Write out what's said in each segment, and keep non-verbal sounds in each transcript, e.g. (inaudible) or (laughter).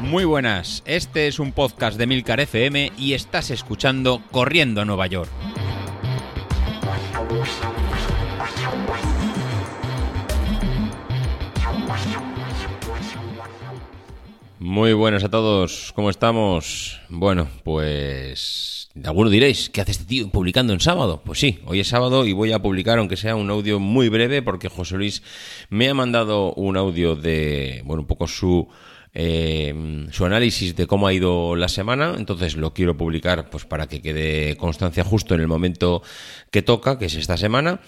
Muy buenas, este es un podcast de Milcar FM y estás escuchando Corriendo a Nueva York. Muy buenas a todos, ¿cómo estamos? Bueno, pues alguno diréis, ¿qué hace este tío publicando en sábado? Pues sí, hoy es sábado y voy a publicar, aunque sea un audio muy breve, porque José Luis me ha mandado un audio de, bueno, un poco su eh, su análisis de cómo ha ido la semana. Entonces lo quiero publicar pues para que quede constancia justo en el momento que toca, que es esta semana.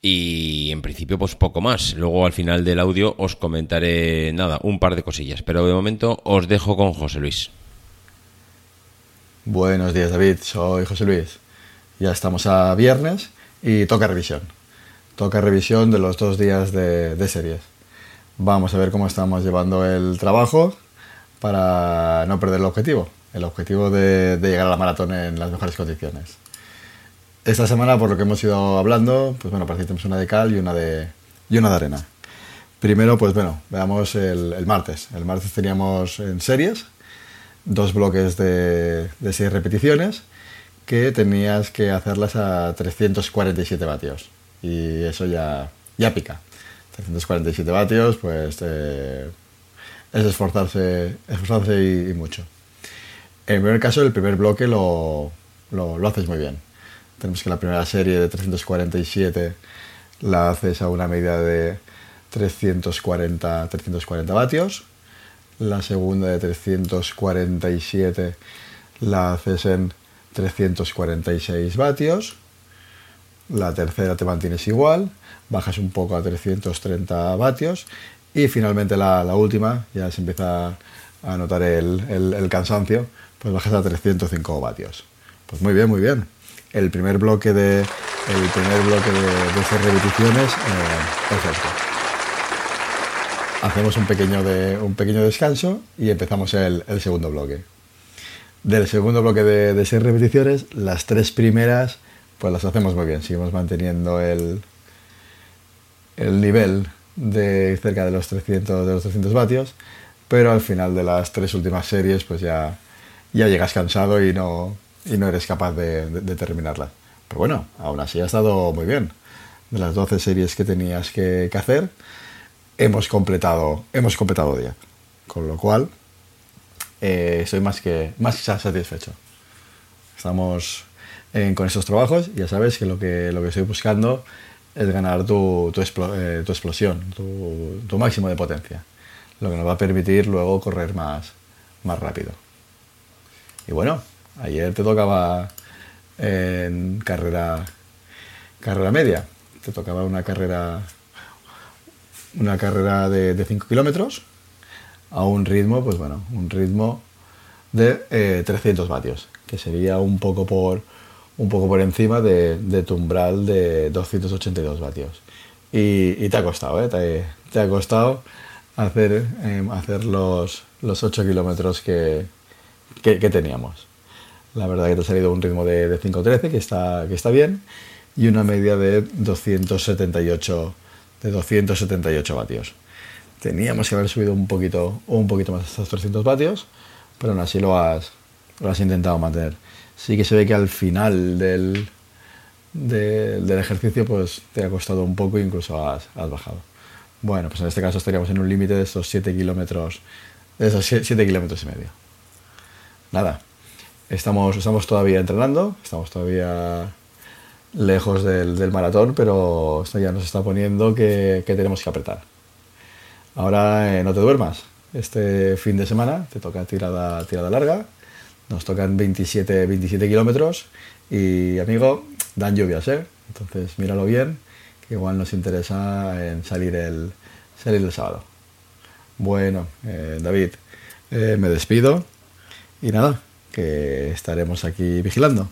Y en principio, pues poco más. Luego al final del audio os comentaré nada, un par de cosillas. Pero de momento os dejo con José Luis. Buenos días, David. Soy José Luis. Ya estamos a viernes y toca revisión. Toca revisión de los dos días de, series. Vamos a ver cómo estamos llevando el trabajo para no perder el objetivo, el objetivo de, llegar a la maratón en las mejores condiciones. Esta semana, por lo que hemos ido hablando, pues bueno, parece que tenemos una de cal y una de, y una de arena. Primero, pues bueno, veamos el, martes. El martes teníamos en series dos bloques de, de seis repeticiones que tenías que hacerlas a 347 vatios. Y eso ya, ya pica. 347 vatios, pues eh, es esforzarse, esforzarse y, mucho. En el primer caso, el primer bloque lo, lo, haces muy bien. Tenemos que la primera serie de 347 la haces a una medida de 340, 340 vatios. La segunda de 347 la haces en 346 vatios. La tercera te mantienes igual bajas un poco a 330 vatios y finalmente la, última, ya se empieza a notar el, cansancio, pues bajas a 305 vatios. Pues muy bien, muy bien. El primer bloque de, el primer bloque de, esas repeticiones, eh, perfecto. Hacemos un pequeño, un pequeño descanso y empezamos el, segundo bloque. Del segundo bloque de, seis repeticiones, las tres primeras pues las hacemos muy bien. Seguimos manteniendo el, el nivel de cerca de los 300, de los 300 vatios, pero al final de las tres últimas series pues ya, ya llegas cansado y no, y no eres capaz de, terminarla. Pero bueno, aún así ha estado muy bien. De las 12 series que tenías que, hacer, hemos completado, hemos completado 10. Con lo cual, eh, soy más que, más satisfecho. Estamos con estos trabajos, ya sabes que lo que, lo que estoy buscando es ganar tu, tu, eh, explosión, tu, máximo de potencia, lo que nos va a permitir luego correr más, más rápido. Y bueno, ayer te tocaba en carrera, carrera media, te tocaba una carrera, una carrera de 5 kilómetros a un ritmo, pues bueno, un ritmo de 300 eh, vatios, que sería un poco por un poco por encima de, tu umbral de 282 vatios. Y, te ha costado, ¿eh? te, ha costado hacer, em, hacer los, los 8 kilómetros que, que, teníamos. La verdad que te ha salido un ritmo de, de 5.13, que está, que está bien, y una media de 278, de 278 vatios. Teníamos que haber subido un poquito, un poquito más estos 300 vatios, pero aún así lo has, lo has intentado mantener sí que se ve que al final del, del ejercicio pues te ha costado un poco e incluso has, bajado. Bueno, pues en este caso estaríamos en un límite de estos 7 kilómetros, de esos 7 kilómetros y medio. Nada, estamos, estamos todavía entrenando, estamos todavía lejos del, maratón, pero esto ya nos está poniendo que, tenemos que apretar. Ahora eh, no te duermas. Este fin de semana te toca tirada, larga, nos tocan 27, 27 kilómetros y, amigo, dan lluvias, ¿eh? Entonces, míralo bien, que igual nos interesa en salir el, sábado. Bueno, eh, David, eh, me despido y nada, que estaremos aquí vigilando.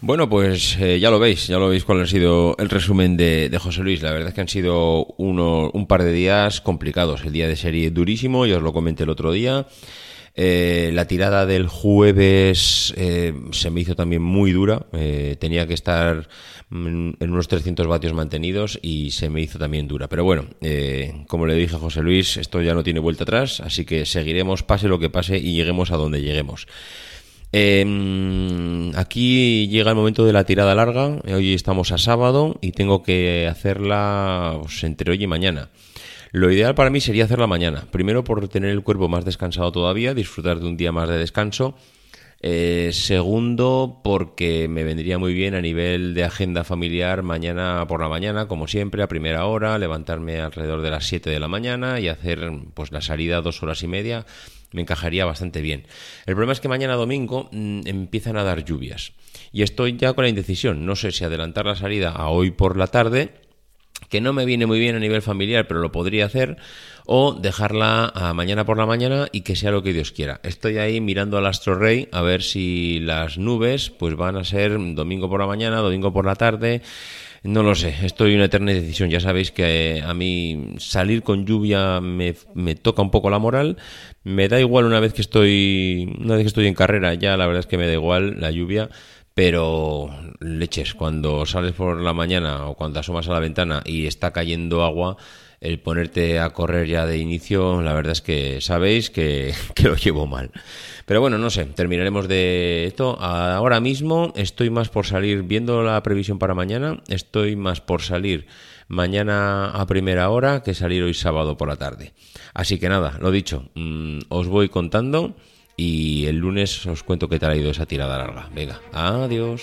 Bueno, pues eh, ya lo veis, ya lo veis cuál ha sido el resumen de, José Luis. La verdad es que han sido uno, un par de días complicados. El día de serie durísimo, ya os lo comenté el otro día. Eh, la tirada del jueves eh, se me hizo también muy dura. Tenía que estar mm, en unos 300 vatios mantenidos y se me hizo también dura. Pero bueno, como le dije a José Luis, esto ya no tiene vuelta atrás, así que seguiremos pase lo que pase y lleguemos a donde lleguemos. Aquí llega el momento de la tirada larga. Hoy estamos a sábado y tengo que hacerla pues, entre hoy y mañana. Lo ideal para mí sería hacerla mañana. Primero por tener el cuerpo más descansado todavía, disfrutar de un día más de descanso. Eh, segundo, porque me vendría muy bien a nivel de agenda familiar mañana por la mañana, como siempre, a primera hora, levantarme alrededor de las 7 de la mañana y hacer pues la salida dos horas y media. Me encajaría bastante bien. El problema es que mañana domingo mm, empiezan a dar lluvias. Y estoy ya con la indecisión. No sé si adelantar la salida a hoy por la tarde que no me viene muy bien a nivel familiar, pero lo podría hacer, o dejarla a mañana por la mañana y que sea lo que Dios quiera. Estoy ahí mirando al astro rey a ver si las nubes pues van a ser domingo por la mañana, domingo por la tarde. No lo sé, estoy en una eterna decisión. Ya sabéis que a mí salir con lluvia me, me, toca un poco la moral. Me da igual una vez que estoy, una vez que estoy en carrera, ya la verdad es que me da igual la lluvia pero leches, cuando sales por la mañana o cuando asomas a la ventana y está cayendo agua, el ponerte a correr ya de inicio, la verdad es que sabéis (laughs) que, lo llevo mal. Pero bueno, no sé, terminaremos de esto. Ahora mismo estoy más por salir, viendo la previsión para mañana, estoy más por salir mañana a primera hora que salir hoy sábado por la tarde. Así que nada, lo dicho, mm, os voy contando y el lunes os cuento qué tal ha ido esa tirada larga. Venga, adiós.